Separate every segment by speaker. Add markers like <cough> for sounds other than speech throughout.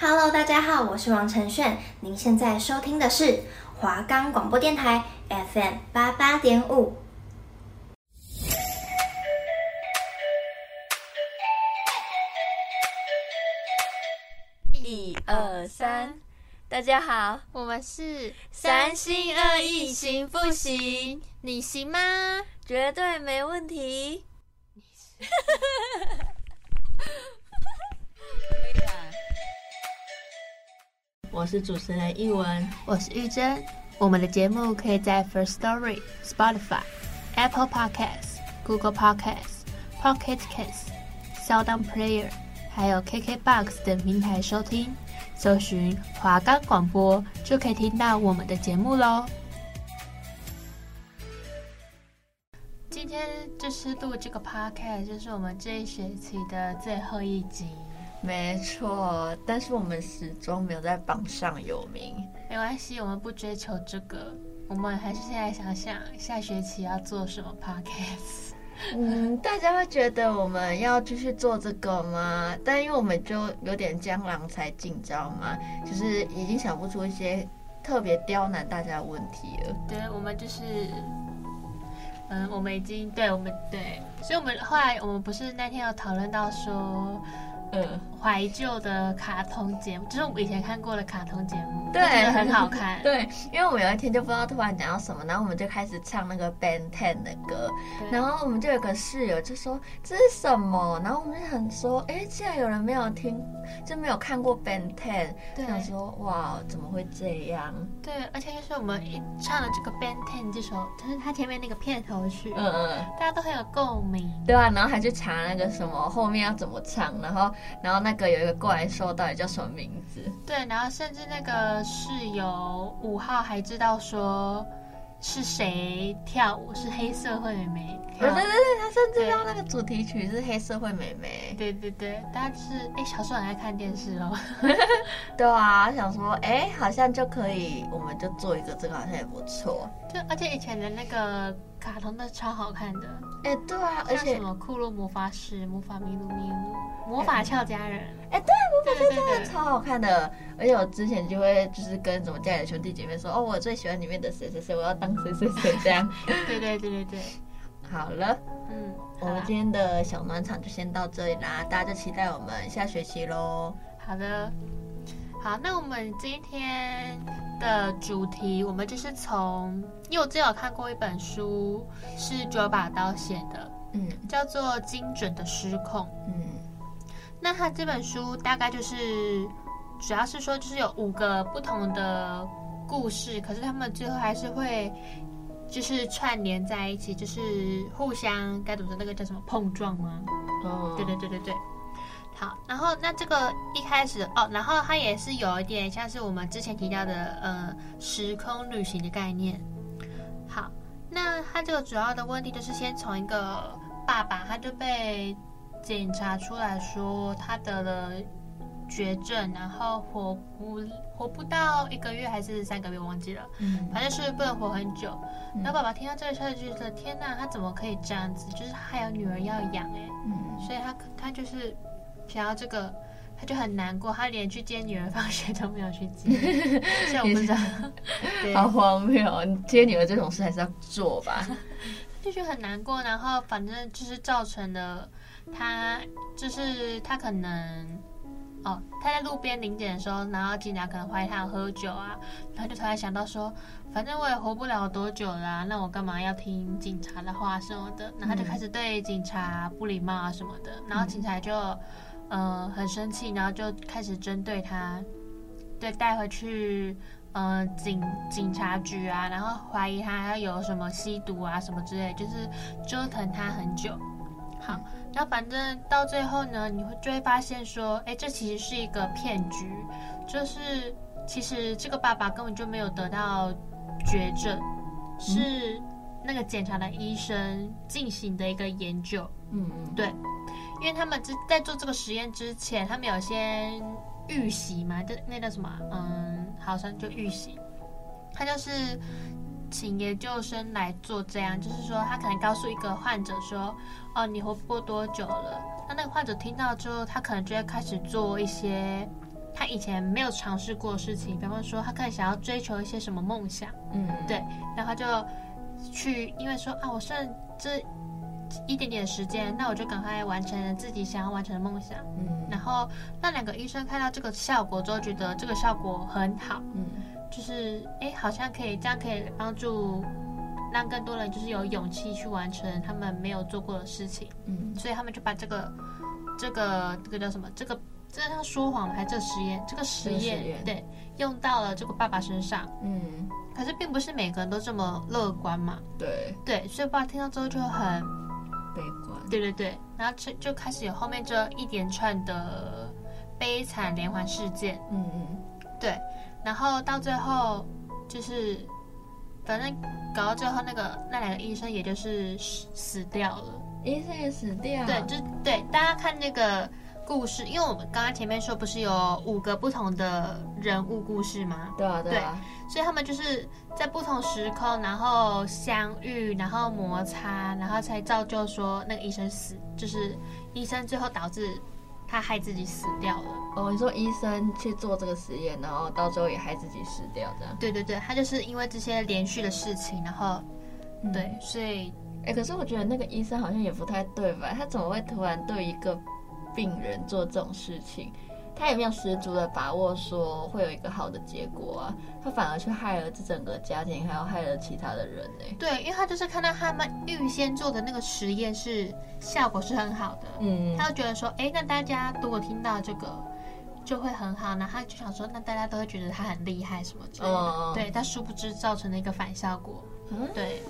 Speaker 1: Hello，大家好，我是王承炫。您现在收听的是华冈广播电台 FM 八八点五。
Speaker 2: 一二三，大家好，
Speaker 3: 我们是
Speaker 2: 三心二意行不行？
Speaker 3: 你行吗？
Speaker 2: 绝对没问题。<laughs> 我是主持人一文，
Speaker 3: 我是玉珍。我们的节目可以在 First Story、Spotify、Apple Podcasts、Google Podcasts、Pocket Casts、SoundOn Player，还有 KKBox 等平台收听。搜寻华冈广播就可以听到我们的节目喽。今天就是录这个 Podcast，就是我们这一学期的最后一集。
Speaker 2: 没错，但是我们始终没有在榜上有名。
Speaker 3: 没关系，我们不追求这个，我们还是现在想想下学期要做什么 podcast。
Speaker 2: 嗯，大家会觉得我们要继续做这个吗？但因为我们就有点江郎才尽知道吗，就是已经想不出一些特别刁难大家的问题了。
Speaker 3: 对，我们就是，嗯，我们已经对我们对，所以我们后来我们不是那天有讨论到说。嗯，怀旧的卡通节目，就是我们以前看过的卡通节目，对，很好看。<laughs>
Speaker 2: 对，因为我们有一天就不知道突然讲到什么，然后我们就开始唱那个 Ben Ten 的歌，然后我们就有个室友就说这是什么，然后我们就很说，哎，竟然有人没有听，就没有看过 Ben Ten，对，想说哇，怎么会这样？
Speaker 3: 对，而且就是我们一唱了这个 Ben Ten 这首，就是它前面那个片头曲，嗯嗯，大家都很有共鸣，
Speaker 2: 对啊，然后还去查那个什么后面要怎么唱，然后。然后那个有一个怪兽，到底叫什么名字？
Speaker 3: 对，然后甚至那个室友五号还知道说是谁跳舞，是黑社会妹妹。
Speaker 2: 对对对，他甚至知道那个主题曲是黑社会妹妹。
Speaker 3: 对对对，大家是哎，小时候很爱看电视哦。<laughs>
Speaker 2: 对啊，想说哎，好像就可以，我们就做一个这个，好像也不错。
Speaker 3: 就而且以前的那个。卡通的超好看的，
Speaker 2: 哎、欸，对啊，而且
Speaker 3: 什么库洛魔法使、魔法咪路咪路、魔法俏佳人，
Speaker 2: 哎、欸，对，魔法俏佳人超好看的。而且我之前就会就是跟什么家里的兄弟姐妹说，哦，我最喜欢里面的谁谁谁，我要当谁谁谁这样。<laughs>
Speaker 3: 对对对对对，
Speaker 2: 好了，嗯，我们今天的小暖场就先到这里啦，大家就期待我们下学期喽。
Speaker 3: 好的。好，那我们今天的主题，我们就是从，因为我之前有看过一本书，是九把刀写的，嗯，叫做《精准的失控》，嗯，那他这本书大概就是，主要是说就是有五个不同的故事，可是他们最后还是会，就是串联在一起，就是互相该怎么说，那个叫什么碰撞吗？哦，对对对对对。好，然后那这个一开始哦，然后它也是有一点像是我们之前提到的呃时空旅行的概念。好，那它这个主要的问题就是先从一个爸爸，他就被检查出来说他得了绝症，然后活不活不到一个月还是三个月，忘记了，嗯，反正是不能活很久。嗯、然后爸爸听到这个消息就觉得天哪，他怎么可以这样子？就是他还有女儿要养哎，嗯，所以他他就是。想要这个，他就很难过，他连去接女儿放学都没有去接。<laughs> 像我不知道，<laughs>
Speaker 2: 好荒谬！你接女儿这种事还是要做吧？<laughs>
Speaker 3: 就觉得很难过，然后反正就是造成了他，就是他可能哦，他在路边临检的时候，然后警察可能怀疑他有喝酒啊，他就突然想到说，反正我也活不了多久啦，那我干嘛要听警察的话什么的？然后就开始对警察不礼貌啊什么的，然后警察就。嗯、呃，很生气，然后就开始针对他，对，带回去，嗯、呃，警警察局啊，然后怀疑他有什么吸毒啊什么之类，就是折腾他很久。好，然后反正到最后呢，你会就会发现说，哎，这其实是一个骗局，就是其实这个爸爸根本就没有得到绝症，是那个检查的医生进行的一个研究。嗯嗯，对。因为他们之在做这个实验之前，他们有先预习嘛，就那叫什么？嗯，好像就预习。他就是请研究生来做这样，就是说他可能告诉一个患者说：“哦，你活不过多久了？”那那个患者听到之后，他可能就会开始做一些他以前没有尝试过的事情，比方说他可能想要追求一些什么梦想，嗯，对，然后他就去，因为说啊，我剩这一点点的时间，那我就赶快完成自己想要完成的梦想，嗯，然后那两个医生看到这个效果之后，觉得这个效果很好，嗯，就是哎，好像可以这样可以帮助让更多人就是有勇气去完成他们没有做过的事情，嗯，所以他们就把这个这个这个叫什么这个。这是他说谎吗？还是这实验？这个实验对，用到了这个爸爸身上。嗯，可是并不是每个人都这么乐观嘛。
Speaker 2: 对
Speaker 3: 对，所以爸爸听到之后就很
Speaker 2: 悲观。
Speaker 3: 对对对，然后就就开始有后面这一连串的悲惨连环事件。嗯嗯，对，然后到最后就是，反正搞到最后，那个那两个医生也就是死掉了。
Speaker 2: 医生也死掉了。
Speaker 3: 对，就对，大家看那个。故事，因为我们刚刚前面说不是有五个不同的人物故事吗？
Speaker 2: 对啊，对啊。
Speaker 3: 所以他们就是在不同时空，然后相遇，然后摩擦，然后才造就说那个医生死，就是医生最后导致他害自己死掉了。
Speaker 2: 哦，你说医生去做这个实验，然后到最后也害自己死掉，这样？
Speaker 3: 对对对，他就是因为这些连续的事情，然后、嗯、对，所以，
Speaker 2: 哎，可是我觉得那个医生好像也不太对吧？他怎么会突然对一个？病人做这种事情，他也没有十足的把握说会有一个好的结果啊，他反而去害了这整个家庭，还有害了其他的人呢。
Speaker 3: 对，因为他就是看到他们预先做的那个实验是效果是很好的，嗯，他就觉得说，哎，那大家如果听到这个就会很好，那他就想说，那大家都会觉得他很厉害什么之类的，哦、对，但殊不知造成了一个反效果，嗯、对，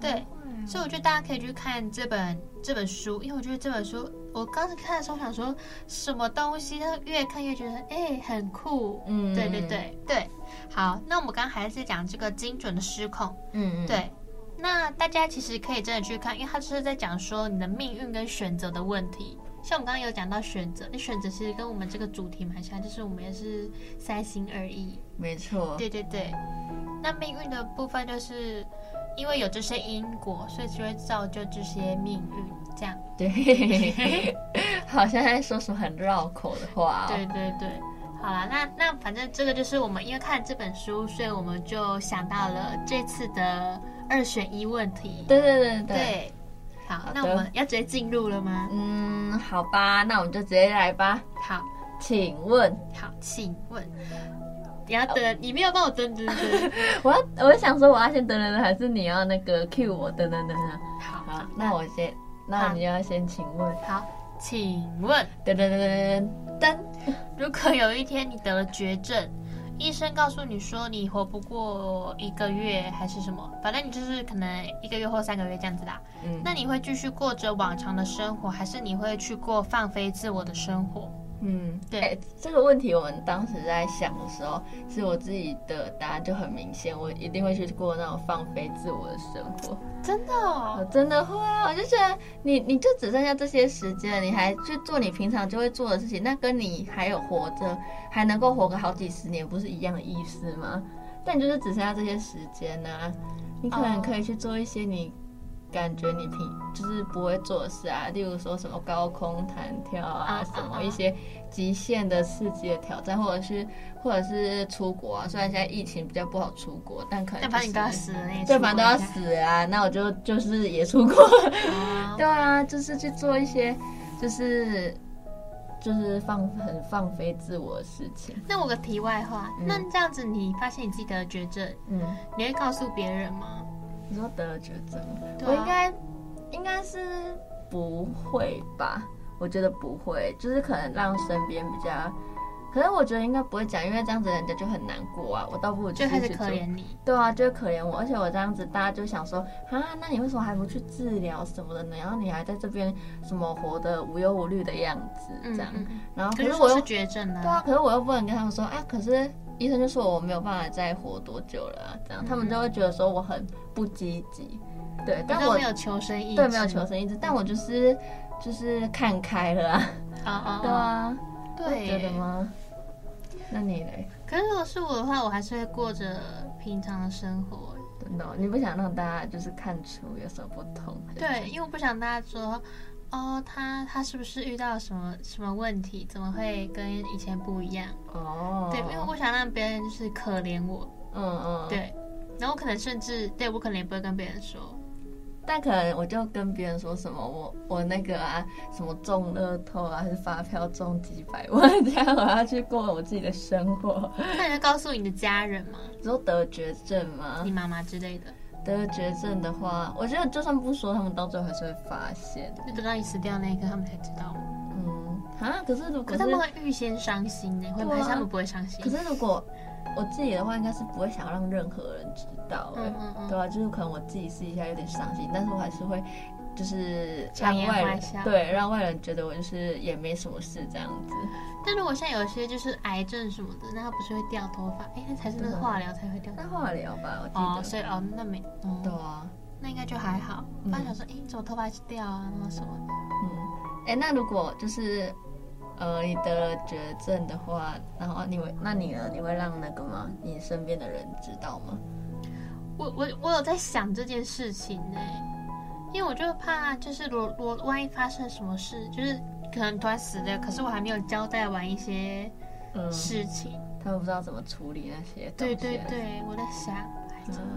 Speaker 3: 对。所以我觉得大家可以去看这本这本书，因为我觉得这本书，我刚才看的时候想说什么东西，但越看越觉得哎很酷，嗯，对对对对。好，那我们刚刚还是讲这个精准的失控，嗯，对。那大家其实可以真的去看，因为他就是在讲说你的命运跟选择的问题。像我们刚刚有讲到选择，那选择其实跟我们这个主题蛮像，就是我们也是三心二意，
Speaker 2: 没错，
Speaker 3: 对对对。那命运的部分就是。因为有这些因果，所以就会造就这些命运。
Speaker 2: 对，<laughs> 好像在说什么很绕口的话哦。
Speaker 3: 对对对，好啦，那那反正这个就是我们因为看这本书，所以我们就想到了这次的二选一问题。
Speaker 2: 对对对对。
Speaker 3: 对，好，那我们要直接进入了吗？
Speaker 2: 嗯，好吧，那我们就直接来吧。
Speaker 3: 好，
Speaker 2: 请问。
Speaker 3: 好，请问。你要等，你没有帮我登登登。<laughs>
Speaker 2: 我要，我想说我要先登登登，还是你要那个 cue 我登登登啊？
Speaker 3: 好，
Speaker 2: 好，那我先，那你要先请问。
Speaker 3: 好，请问，
Speaker 2: 噔噔噔噔噔，
Speaker 3: 如果有一天你得了绝症，医生告诉你说你活不过一个月还是什么，反正你就是可能一个月或三个月这样子啦。嗯，那你会继续过着往常的生活，还是你会去过放飞自我的生活？
Speaker 2: 嗯，对、欸，这个问题我们当时在想的时候，其实我自己的答案就很明显，我一定会去过那种放飞自我的生活。
Speaker 3: 真的哦？
Speaker 2: 我真的会啊！我就觉得你，你就只剩下这些时间，你还去做你平常就会做的事情，那跟你还有活着，还能够活个好几十年，不是一样的意思吗？但你就是只剩下这些时间呢、啊，你可能可以去做一些你。感觉你平就是不会做事啊，例如说什么高空弹跳啊，什么一些极限的刺激的挑战，或者是或者是出国啊。虽然现在疫情比较不好出国，但可能、就是、
Speaker 3: 反正你都要死了，
Speaker 2: 对，反正都要死啊。那我就就是也出国，对啊，就是去做一些就是就是放很放飞自我的事情。
Speaker 3: 那我个题外话，嗯、那这样子你发现你自己得了绝症，嗯，你会告诉别人吗？
Speaker 2: 你说得了绝症，我应该应该是不会吧？我觉得不会，就是可能让身边比较，可是我觉得应该不会讲，因为这样子人家就很难过啊。我倒不如就开始
Speaker 3: 可怜你，
Speaker 2: 对啊，就会可怜我，而且我这样子，大家就想说啊，那你为什么还不去治疗什么的呢？然后你还在这边什么活得无忧无虑的样子，这样。嗯嗯、然后可是我又
Speaker 3: 是绝症呢，
Speaker 2: 对啊，可是我又不能跟他们说啊，可是。医生就说我没有办法再活多久了，啊，这样，嗯、他们就会觉得说我很不积极，对，但我
Speaker 3: 没有求生意志，
Speaker 2: 对，没有求生意志，但我就是就是看开了啊，啊啊，<laughs> 对啊，
Speaker 3: 对，
Speaker 2: 觉得吗？那你嘞？
Speaker 3: 可是如果是我的话，我还是会过着平常的生活。
Speaker 2: 真的，你不想让大家就是看出有什么不同？
Speaker 3: 对，因为我不想大家说。哦，他他是不是遇到什么什么问题？怎么会跟以前不一样？哦，对，因为我想让别人就是可怜我，嗯嗯，对，然后可能甚至对我可能也不会跟别人说。
Speaker 2: 但可能我就跟别人说什么我我那个啊什么中乐透啊还是发票中几百万这样，我要去过我自己的生活。
Speaker 3: 那你要告诉你的家人吗？
Speaker 2: 只有得绝症吗？
Speaker 3: 你妈妈之类的。
Speaker 2: 得绝症的话，我觉得就算不说，他们到最后还是会发现。
Speaker 3: 就等到你死掉那一刻，他们才知道。
Speaker 2: 嗯啊，可是如果是
Speaker 3: 他们会预先伤心呢？会不会他们不会伤心？
Speaker 2: 可是如果。我自己的话，应该是不会想要让任何人知道，嗯嗯嗯对吧、啊？就是可能我自己私底下有点伤心，但是我还是会，就是让外人对让外人觉得我就是也没什么事这样子。
Speaker 3: 但如果像有些就是癌症什么的，那他不是会掉头发？哎、欸，那才是那个化疗才会掉。
Speaker 2: 那化疗吧，我记得。
Speaker 3: 哦，所以哦，那没，嗯、
Speaker 2: 对啊，
Speaker 3: 那应该就还好。我刚想说，哎、嗯，欸、你怎么头发掉啊？那什么？
Speaker 2: 嗯，哎、欸，那如果就是。呃，你得了绝症的话，然后你会，那你呢？你会让那个吗？你身边的人知道吗？
Speaker 3: 我我我有在想这件事情呢，因为我就怕，就是如果万一发生什么事，就是可能突然死掉，可是我还没有交代完一些事情，嗯、
Speaker 2: 他们不知道怎么处理那些。
Speaker 3: 对对对，我在想，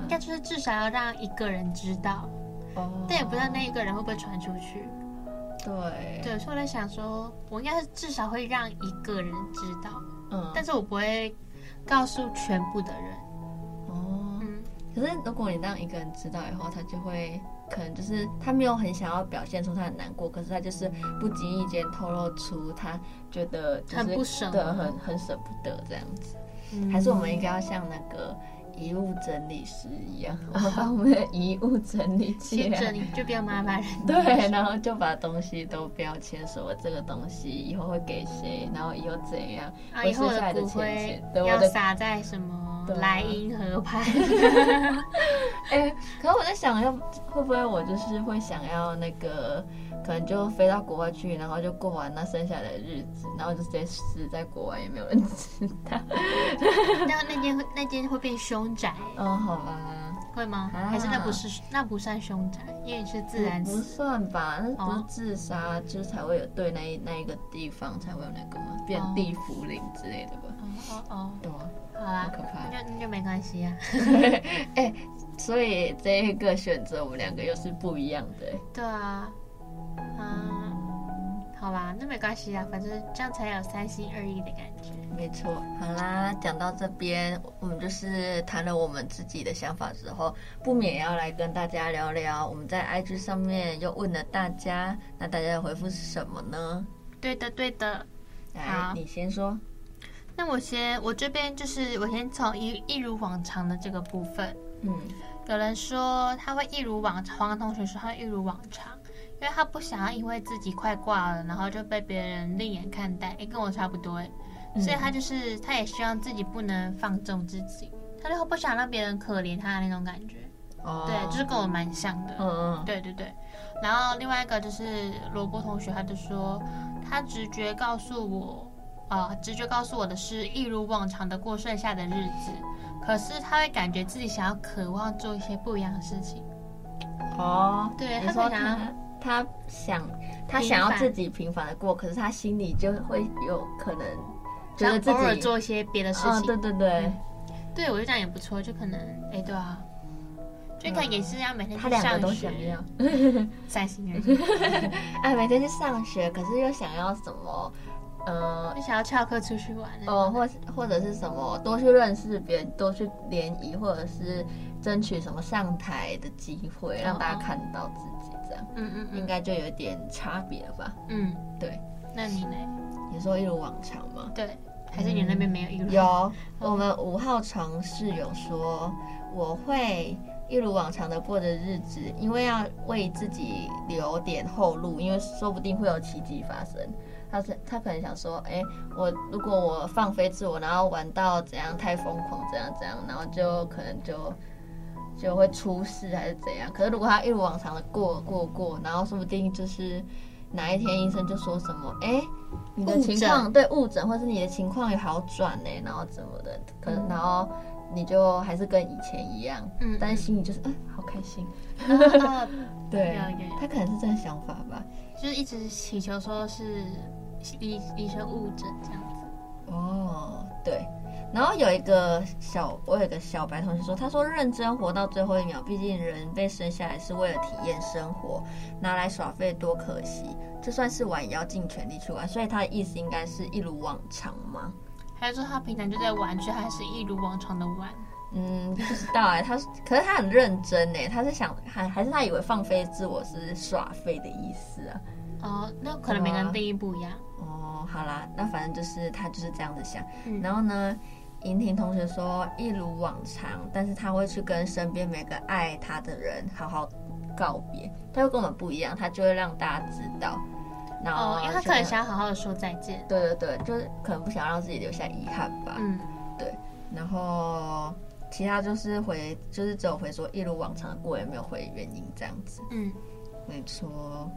Speaker 3: 应该就是至少要让一个人知道，哦、但也不知道那一个人会不会传出去。
Speaker 2: 对。
Speaker 3: 对，所以我在想说，我应该是至少会让一个人知道，嗯，但是我不会告诉全部的人。
Speaker 2: 哦，嗯，可是如果你让一个人知道以后，他就会可能就是他没有很想要表现出他很难过，可是他就是不经意间透露出他觉得就是
Speaker 3: 很不舍，
Speaker 2: 对，很很舍不得这样子。嗯，还是我们应该要像那个。遗物整理师一样，我们把我们的遗物整理起来，
Speaker 3: 整理就不要麻烦人。
Speaker 2: 对，然后就把东西都标签，说这个东西以后会给谁，然后以后怎样，
Speaker 3: 啊、以后的骨灰要撒在什么莱茵河畔。<laughs>
Speaker 2: 哎、欸，可是我在想，要会不会我就是会想要那个。可能就飞到国外去，然后就过完那剩下的日子，然后就直接死在国外，也没有人知道。<laughs>
Speaker 3: 那那间会那间会变凶宅？
Speaker 2: 哦，好吧。
Speaker 3: 会吗？啊、还是那不是那不算凶宅，因为是自然死。
Speaker 2: 不算吧，那不是自杀，哦、就是才会有对那一那一个地方才会有那个嘛，变地府灵之类的吧。
Speaker 3: 哦哦哦，
Speaker 2: 对啊。
Speaker 3: 好啦，好可怕。那就那就没关系啊。<laughs>
Speaker 2: 哎、欸，所以这一个选择我们两个又是不一样的。
Speaker 3: 对啊。嗯，好吧，那没关系啊，反正这样才有三心二意的感觉。
Speaker 2: 没错，好啦，讲到这边，我们就是谈了我们自己的想法之后，不免要来跟大家聊聊。我们在 IG 上面又问了大家，那大家的回复是什么呢？
Speaker 3: 对的，对的。
Speaker 2: 来，好你先说。
Speaker 3: 那我先，我这边就是我先从一一如往常的这个部分。嗯，有人说他会一如往常，黄同学说他会一如往常。因为他不想要因为自己快挂了，然后就被别人另眼看待，哎，跟我差不多所以他就是他也希望自己不能放纵自己，他就不想让别人可怜他的那种感觉，哦、对，就是跟我蛮像的，嗯嗯，对对对。然后另外一个就是萝卜同学，他就说他直觉告诉我，啊、呃，直觉告诉我的是一如往常的过剩下的日子，可是他会感觉自己想要渴望做一些不一样的事情，
Speaker 2: 哦，
Speaker 3: 对，他说想要。
Speaker 2: 他想，他想要自己平凡的过，可是他心里就会有可能觉得自己偶尔
Speaker 3: 做一些别的事情。
Speaker 2: 哦、对对对，嗯、
Speaker 3: 对我觉得这样也不错，就可能，哎，对啊，就可能也是要每天去上学。
Speaker 2: 他两个都想要，<laughs>
Speaker 3: 三心二意。
Speaker 2: 哎，<laughs> 每天去上学，可是又想要什么？呃，
Speaker 3: 就想要翘课出去玩。
Speaker 2: 哦，或或者是什么，多去认识别人，多去联谊，或者是争取什么上台的机会，让大家看到自己。嗯嗯，应该就有点差别了吧？嗯，对。
Speaker 3: 那你呢？
Speaker 2: 你说一如往常吗？
Speaker 3: 对，还是你那边没有一如？
Speaker 2: 有，我们五号床室友说，我会一如往常的过着日子，因为要为自己留点后路，因为说不定会有奇迹发生。他是他可能想说，哎，我如果我放飞自我，然后玩到怎样太疯狂，怎样怎样，然后就可能就。就会出事还是怎样？可是如果他一如往常的过过过，然后说不定就是哪一天医生就说什么，哎，你的情况对误诊，或是你的情况有好转呢，然后怎么的，可能然后你就还是跟以前一样，嗯，但是心里就是，哎，好开心，<laughs> 对，他可能是这样想法吧，
Speaker 3: 就是一直祈求说是医医生误诊这样子，
Speaker 2: 哦，对。然后有一个小，我有一个小白同学说，他说认真活到最后一秒，毕竟人被生下来是为了体验生活，拿来耍废多可惜。就算是玩，也要尽全力去玩。所以他的意思应该是一如往常吗？
Speaker 3: 还是说他平常就在玩，却还是一如往常的玩？
Speaker 2: 嗯，不知道哎。他可是他很认真哎，他是想还还是他以为放飞自我是耍废的意思啊？
Speaker 3: 哦，那可能每个人定义不一样。
Speaker 2: 哦，好啦，那反正就是他就是这样子想。嗯、然后呢？莹婷同学说，一如往常，但是他会去跟身边每个爱他的人好好告别。他会跟我们不一样，他就会让大家知道。然后，
Speaker 3: 哦，因为他可能想要好好的说再见。
Speaker 2: 对对对，就是可能不想让自己留下遗憾吧。嗯，对。然后其他就是回，就是只有回说一如往常的过，也没有回原因这样子。嗯，没错。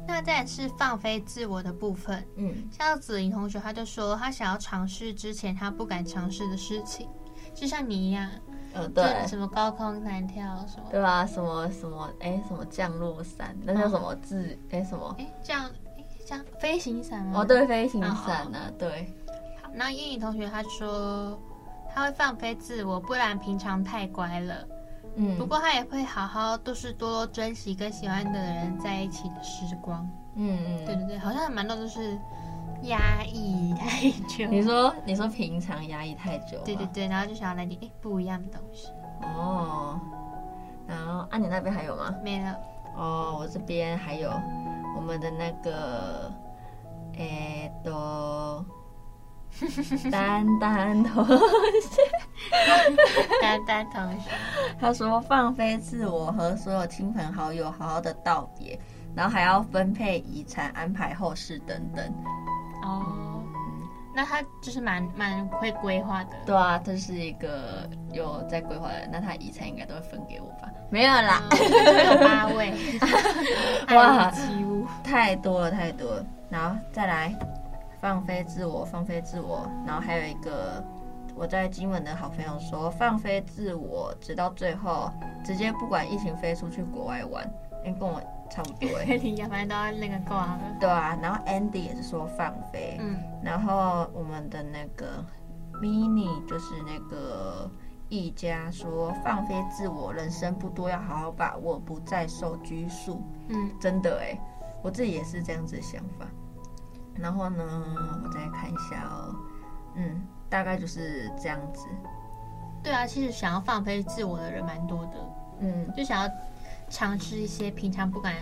Speaker 3: 好。那再来是放飞自我的部分，嗯，像子琳同学，他就说他想要尝试之前他不敢尝试的事情，就像你一样，
Speaker 2: 嗯，对，
Speaker 3: 什么高空弹跳什么，
Speaker 2: 对吧？什么什么，哎，什么降落伞，那叫什么自？哎，什么？
Speaker 3: 哎，降，哎，降飞行伞啊？
Speaker 2: 哦，对，飞行伞呢？对。
Speaker 3: 好，那英语同学他说他会放飞自我，不然平常太乖了。嗯，不过他也会好好，都是多多珍惜跟喜欢的人在一起的时光。嗯嗯，对对对，好像蛮多都是压抑太久。
Speaker 2: 你说你说平常压抑太久？
Speaker 3: 对对对，然后就想要来点哎不一样的东西。
Speaker 2: 哦，然后啊，你那边还有吗？
Speaker 3: 没了。
Speaker 2: 哦，我这边还有我们的那个，哎都。丹丹同学，
Speaker 3: 丹丹同学，
Speaker 2: 他说放飞自我和所有亲朋好友好好的道别，然后还要分配遗产、安排后事等等。
Speaker 3: 哦，那他就是蛮蛮会规划的。
Speaker 2: 对啊，他是一个有在规划的人，那他遗产应该都会分给我吧？没有啦，
Speaker 3: 有八位，<laughs> <laughs>
Speaker 2: 哇，太多了太多了，然后再来。放飞自我，放飞自我，然后还有一个我在金门的好朋友说，放飞自我，直到最后直接不管疫情飞出去国外玩，因为跟我差不多哎，<laughs>
Speaker 3: 你要不然都要那个挂了。
Speaker 2: 对啊，然后 Andy 也是说放飞，嗯，然后我们的那个 Mini 就是那个一家说放飞自我，人生不多，要好好把握，不再受拘束。嗯，真的哎，我自己也是这样子的想法。然后呢，我再看一下哦，嗯，大概就是这样子。
Speaker 3: 对啊，其实想要放飞自我的人蛮多的，嗯，就想要尝试一些平常不敢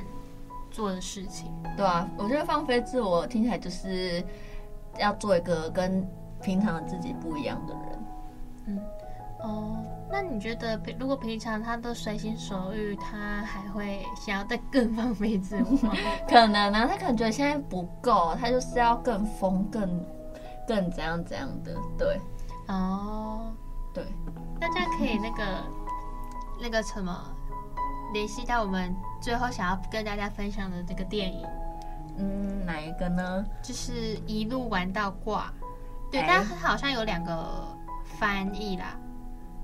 Speaker 3: 做的事情。
Speaker 2: 对啊，我觉得放飞自我听起来就是要做一个跟平常的自己不一样的人。
Speaker 3: 嗯，哦。那你觉得，如果平常他都随心所欲，他还会想要再更放飞自我吗？<laughs>
Speaker 2: 可能呢、啊，他可能觉得现在不够，他就是要更疯、更、更怎样怎样的。对，
Speaker 3: 哦，
Speaker 2: 对，
Speaker 3: 那这样可以那个那个什么联系到我们最后想要跟大家分享的这个电影。
Speaker 2: 嗯，哪一个呢？
Speaker 3: 就是一路玩到挂。对，但好像有两个翻译啦。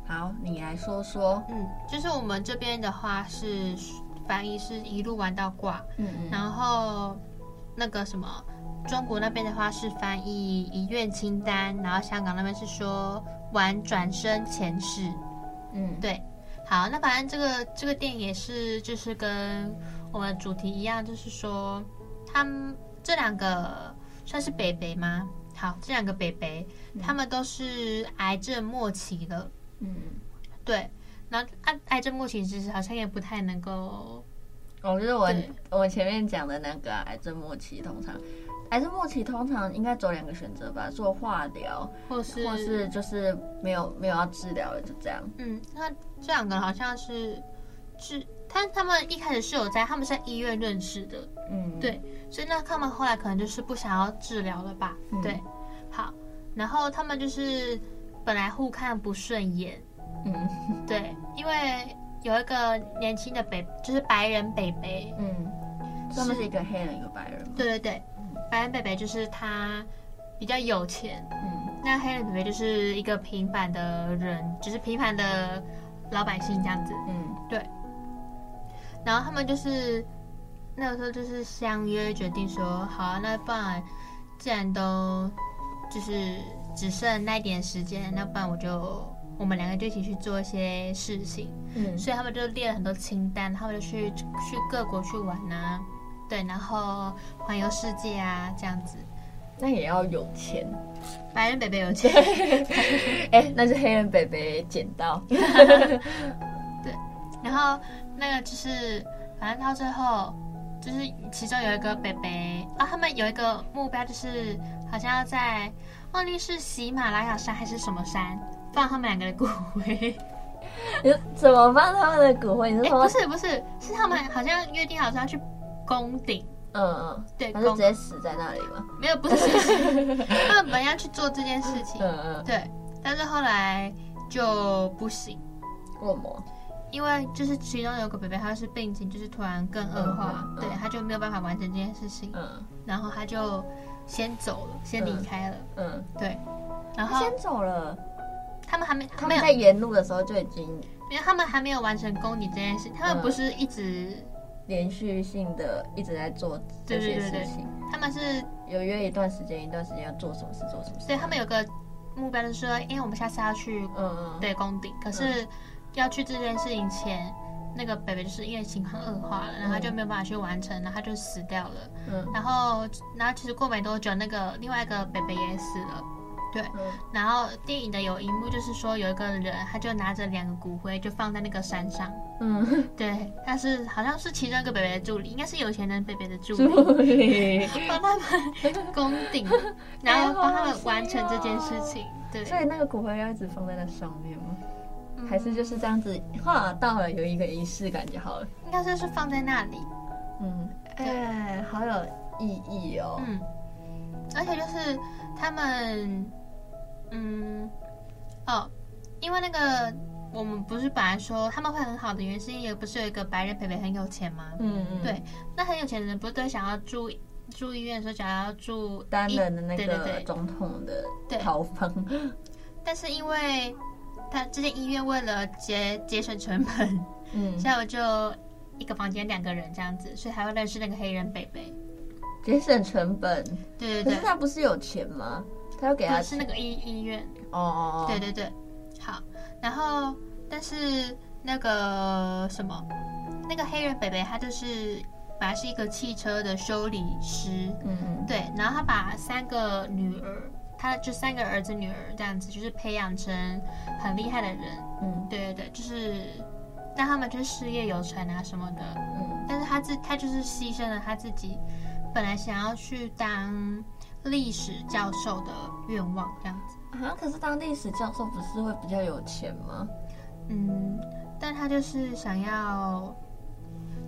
Speaker 2: 好，你来说说。
Speaker 3: 嗯，就是我们这边的话是翻译是一路玩到挂，嗯嗯，然后那个什么，中国那边的话是翻译遗愿清单，然后香港那边是说玩转身前世。嗯，对。好，那反正这个这个电影也是就是跟我们主题一样，就是说他们这两个算是北北吗？好，这两个北北，嗯，他们都是癌症末期了。嗯，对，那癌癌症末期其实好像也不太能够。
Speaker 2: 我觉得我我前面讲的那个癌症末期，通常癌症末期通常应该走两个选择吧，做化疗，或是或是就是没有没有要治疗了，就这样。
Speaker 3: 嗯，那这两个好像是治他他们一开始是有在他们是在医院认识的，嗯，对，所以那他们后来可能就是不想要治疗了吧？嗯、对，好，然后他们就是。本来互看不顺眼，嗯，对，因为有一个年轻的北，就是白人北北，嗯，
Speaker 2: 他们是一个黑人，一个白人。
Speaker 3: 对对对，白人北北就是他比较有钱，嗯，那黑人北北就是一个平凡的人，就是平凡的老百姓这样子，嗯，对。然后他们就是那个时候就是相约决定说，好啊，那不然既然都就是只剩那一点时间，那不然我就。我们两个就一起去做一些事情，嗯，所以他们就列了很多清单，他们就去去各国去玩啊，对，然后环游世界啊，这样子。
Speaker 2: 那也要有钱，
Speaker 3: 白人北北有钱，<laughs>
Speaker 2: 哎、欸，那是黑人北北捡到。<laughs>
Speaker 3: 对，然后那个就是，反正到最后，就是其中有一个北北啊，他们有一个目标，就是好像要在忘记是喜马拉雅山还是什么山。放他们两个的骨灰，<laughs>
Speaker 2: 怎么放他们的骨灰？你
Speaker 3: 说、欸、不是不是，是他们好像约定好是要去攻顶。嗯嗯，对，
Speaker 2: 他就直接死在那里吗？
Speaker 3: 没有，不是，<laughs> 他们本来要去做这件事情。嗯嗯，对，但是后来就不行。
Speaker 2: 为什么？
Speaker 3: 因为就是其中有个伯伯，他是病情就是突然更恶化，嗯嗯、对，他就没有办法完成这件事情。嗯，然后他就先走了，先离开了。嗯，嗯对，然后
Speaker 2: 先走了。
Speaker 3: 他们还没，
Speaker 2: 他们在沿路的时候就已经，
Speaker 3: 因为他们还没有完成攻顶这件事，他们不是一直、
Speaker 2: 嗯、连续性的一直在做这些事情，对对对对，
Speaker 3: 他们是
Speaker 2: 有约一段时间，一段时间要做什么事做什么事。
Speaker 3: 对，他们有个目标就是说，因为我们下次要去，嗯嗯，对，攻顶，可是要去这件事情前，那个北北就是因为情况恶化了，然后他就没有办法去完成，然后他就死掉了。嗯，然后然后其实过没多久，那个另外一个北北也死了。对，然后电影的有一幕就是说有一个人，他就拿着两个骨灰就放在那个山上。嗯，<laughs> 对，他是好像是其中一个北北的助理，应该是有钱人北北的助理，帮他们 <laughs> 攻顶，然后帮他们完成这件事情。对，
Speaker 2: 所以那个骨灰要一直放在那上面吗？还是就是这样子画到了有一个仪式感就好了？
Speaker 3: 应该就是放在那里。
Speaker 2: 嗯，哎，好有意义哦。
Speaker 3: 嗯，而且就是他们。嗯，哦，因为那个我们不是本来说他们会很好的原因，是因为不是有一个白人北北很有钱吗？嗯嗯，对，那很有钱的人不是都想要住住医院的时候，想要住
Speaker 2: 单人的那个总统的套房，
Speaker 3: 但是因为他这间医院为了节节省成本，嗯，<laughs> 所以我就一个房间两个人这样子，所以才会认识那个黑人北北，
Speaker 2: 节省成本，
Speaker 3: 对对对，
Speaker 2: 可是他不是有钱吗？他要给他
Speaker 3: 是那个医医院。
Speaker 2: 哦哦哦，
Speaker 3: 对对对，好，然后但是那个什么，那个黑人北北他就是本来是一个汽车的修理师，嗯嗯，对，然后他把三个女儿，他就三个儿子女儿这样子，就是培养成很厉害的人，嗯，对对对，就是让他们就是事业有成啊什么的，嗯，但是他自他就是牺牲了他自己本来想要去当。历史教授的愿望这样子
Speaker 2: 啊？可是当历史教授不是会比较有钱吗？
Speaker 3: 嗯，但他就是想要，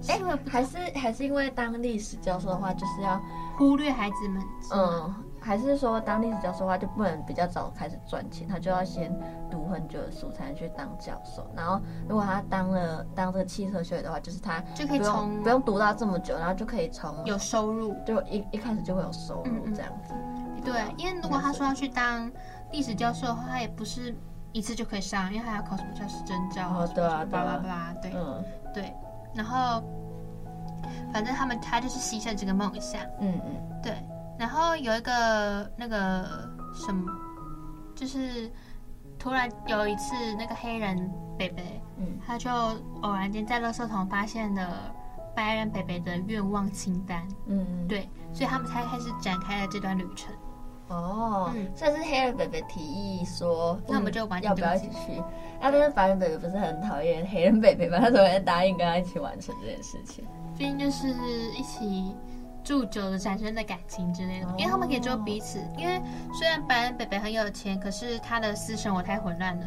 Speaker 2: 哎、欸，还是还是因为当历史教授的话，就是要
Speaker 3: 忽略孩子们，
Speaker 2: 嗯。还是说当历史教授的话就不能比较早开始赚钱，他就要先读很久的书才能去当教授。然后如果他当了当这个汽车学的话，就是他
Speaker 3: 就可以从
Speaker 2: 不用读到这么久，然后就可以从
Speaker 3: 有收入，
Speaker 2: 就一一开始就会有收入这样子。
Speaker 3: 对，因为如果他说要去当历史教授的话，他也不是一次就可以上，因为他要考什么教师证照啊，
Speaker 2: 对啊，
Speaker 3: 巴拉巴拉，对，嗯，对。然后反正他们他就是牺牲这个梦想，嗯嗯，对。然后有一个那个什么，就是突然有一次那个黑人北北，嗯，他就偶然间在垃圾桶发现了白人北北的愿望清单，嗯嗯，对，所以他们才开始展开了这段旅程。
Speaker 2: 哦，嗯，所以是黑人北北提议说，
Speaker 3: 那我们就
Speaker 2: 要不要一起去？那但是白人北北不是很讨厌黑人北北吗？他怎么会答应跟他一起完成这件事情？
Speaker 3: 毕竟就是一起。住久了产生的感情之类的，因为他们可以做彼此。因为虽然白人北北很有钱，可是他的私生活太混乱了，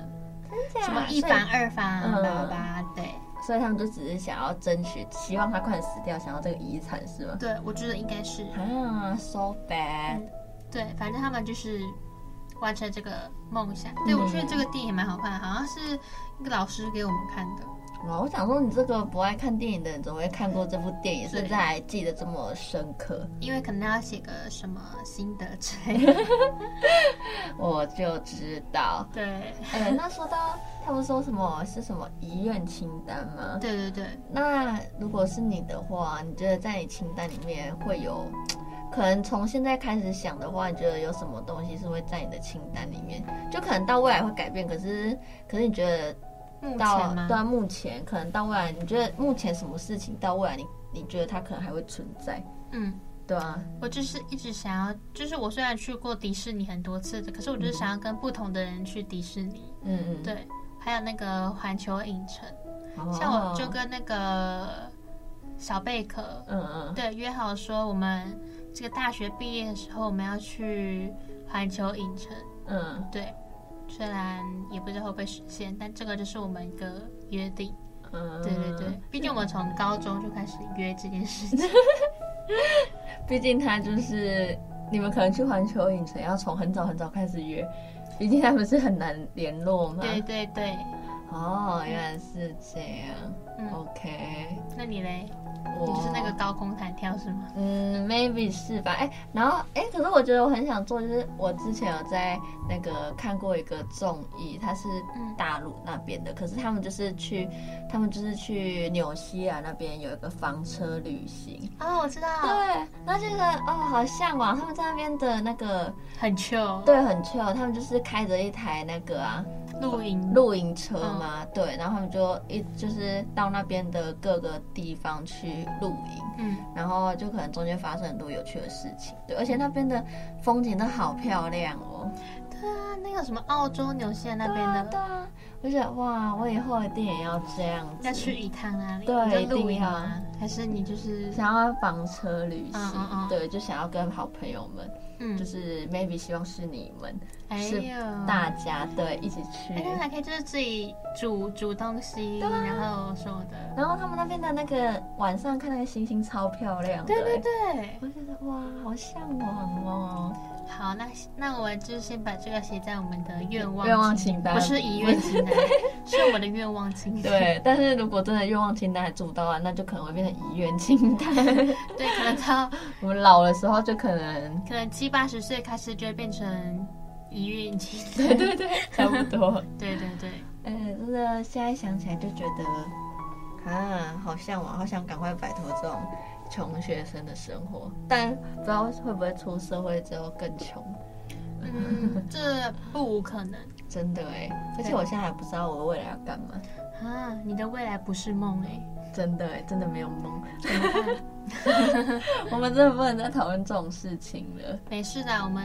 Speaker 3: 什么一房二房，巴拉巴拉，对。
Speaker 2: 所以他们就只是想要争取，希望他快点死掉，想要这个遗产是吗？
Speaker 3: 对，我觉得应该是。
Speaker 2: 啊，so bad。
Speaker 3: 对，反正他们就是完成这个梦想。对，我觉得这个电影蛮好看，好像是一个老师给我们看的。
Speaker 2: 哇，我想说，你这个不爱看电影的人，怎么会看过这部电影，甚至还记得这么深刻？
Speaker 3: 因为可能要写个什么心得之类的。<laughs>
Speaker 2: 我就知道。
Speaker 3: 对。
Speaker 2: 哎、欸，那说到他们说什么是什么遗愿清单吗？
Speaker 3: 对对对。
Speaker 2: 那如果是你的话，你觉得在你清单里面会有，可能从现在开始想的话，你觉得有什么东西是会在你的清单里面？就可能到未来会改变，可是，可是你觉得？到到目前可能到未来，你觉得目前什么事情到未来你你觉得它可能还会存在？
Speaker 3: 嗯，
Speaker 2: 对啊，
Speaker 3: 我就是一直想要，就是我虽然去过迪士尼很多次的，可是我就是想要跟不同的人去迪士尼。
Speaker 2: 嗯嗯，
Speaker 3: 对，还有那个环球影城，哦、像我就跟那个小贝壳，
Speaker 2: 嗯嗯，
Speaker 3: 对，约好说我们这个大学毕业的时候我们要去环球影城。
Speaker 2: 嗯，
Speaker 3: 对。虽然也不知道会不会实现，但这个就是我们一个约定。
Speaker 2: 嗯，
Speaker 3: 对对对，毕竟我们从高中就开始约这件事情。<laughs>
Speaker 2: 毕竟他就是你们可能去环球影城要从很早很早开始约，毕竟他们是很难联络嘛。
Speaker 3: 对对对。
Speaker 2: 哦，原来是这样。
Speaker 3: 嗯
Speaker 2: ，OK。
Speaker 3: 那你嘞？你就是那个高空弹跳是吗？
Speaker 2: 嗯，maybe 是吧。哎、欸，然后哎、欸，可是我觉得我很想做，就是我之前有在那个看过一个综艺，它是大陆那边的，嗯、可是他们就是去，他们就是去纽西兰那边有一个房车旅行。
Speaker 3: 哦，我知道。
Speaker 2: 对，那这个哦，好向往他们在那边的那个
Speaker 3: 很 chill。
Speaker 2: 对，很 chill。他们就是开着一台那个啊。
Speaker 3: 露营。
Speaker 2: 露营车嘛，嗯、对，然后他们就一就是到那边的各个地方去露营，
Speaker 3: 嗯，
Speaker 2: 然后就可能中间发生很多有趣的事情，对，而且那边的风景都好漂亮哦。
Speaker 3: 对啊，那个什么澳洲、纽西兰那边的，
Speaker 2: 对啊，我觉得哇，我以后一定也要这样子，
Speaker 3: 要去一趟那里，
Speaker 2: 对，
Speaker 3: 露营啊，还是你就是
Speaker 2: 想要房车旅行，
Speaker 3: 嗯嗯嗯。
Speaker 2: 对，就想要跟好朋友们。嗯，就是 maybe 希望是你们，
Speaker 3: 哎呦，
Speaker 2: 是大家对一起去，
Speaker 3: 哎，还可以就是自己煮煮东西，啊、然后什么的。
Speaker 2: 然后他们那边的那个晚上看那个星星超漂亮，
Speaker 3: 对对对，
Speaker 2: 我觉得哇，好向往哦。
Speaker 3: 好，那那我们就先把这个写在我们的愿望
Speaker 2: 愿望清单，
Speaker 3: 不是遗愿清单，<laughs> 是我们的愿望清单。
Speaker 2: 对，但是如果真的愿望清单还做不到啊，那就可能会变成遗愿清单。<laughs>
Speaker 3: 对，可能到
Speaker 2: 我们老的时候就可能，
Speaker 3: 可能七八十岁开始就会变成遗愿清单。
Speaker 2: 对对对，差不多。
Speaker 3: 对 <laughs> 对对，
Speaker 2: 哎，真的现在想起来就觉得啊，好向往，好想赶快摆脱这种。穷学生的生活，但不知道会不会出社会之后更穷。
Speaker 3: 嗯，这不无可能，<laughs>
Speaker 2: 真的哎。而且我现在还不知道我的未来要干嘛。
Speaker 3: 啊，你的未来不是梦哎，
Speaker 2: 真的哎，真的没有梦。<laughs> 我们真的不能再讨论这种事情了。
Speaker 3: 没事的，我们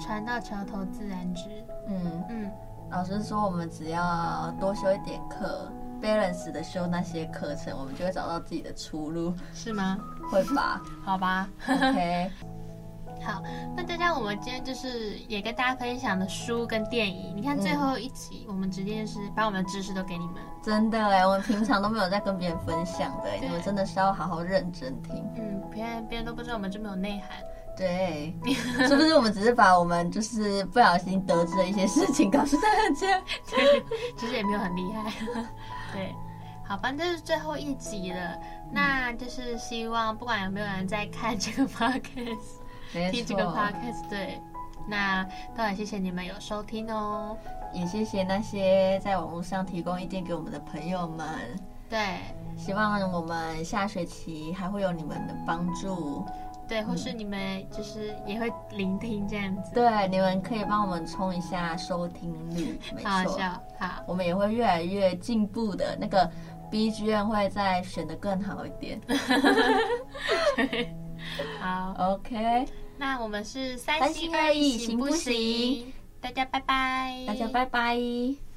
Speaker 3: 船到桥头自然直。
Speaker 2: 嗯
Speaker 3: 嗯，
Speaker 2: 老师说我们只要多修一点课。balance 的修那些课程，我们就会找到自己的出路，
Speaker 3: 是吗？
Speaker 2: 会吧，
Speaker 3: 好吧
Speaker 2: ，OK，<laughs>
Speaker 3: 好，那大家，我们今天就是也跟大家分享的书跟电影，你看最后一集，嗯、我们直接是把我们的知识都给你们，
Speaker 2: 真的哎，我们平常都没有在跟别人分享的，对你们真的是要好好认真听，
Speaker 3: 嗯，别人别人都不知道我们这么有内涵，
Speaker 2: 对，是不是我们只是把我们就是不小心得知的一些事情告诉大家？<laughs>
Speaker 3: 对，其实也没有很厉害。<laughs> 对，好，反正这是最后一集了，嗯、那就是希望不管有没有人在看这个 <laughs> podcast，错听这个 podcast，对，那当然谢谢你们有收听哦，
Speaker 2: 也谢谢那些在网络上提供意见给我们的朋友们，
Speaker 3: 对，
Speaker 2: 希望我们下学期还会有你们的帮助。
Speaker 3: 对，或是你们就是也会聆听这样子。
Speaker 2: 对，你们可以帮我们冲一下收听率，没错。
Speaker 3: 好笑，好，
Speaker 2: 我们也会越来越进步的。那个 BGM 会再选的更好一点。<laughs> <laughs>
Speaker 3: 对，好
Speaker 2: ，OK。
Speaker 3: 那我们是三心二意，行不行？大家拜拜。
Speaker 2: 大家拜拜。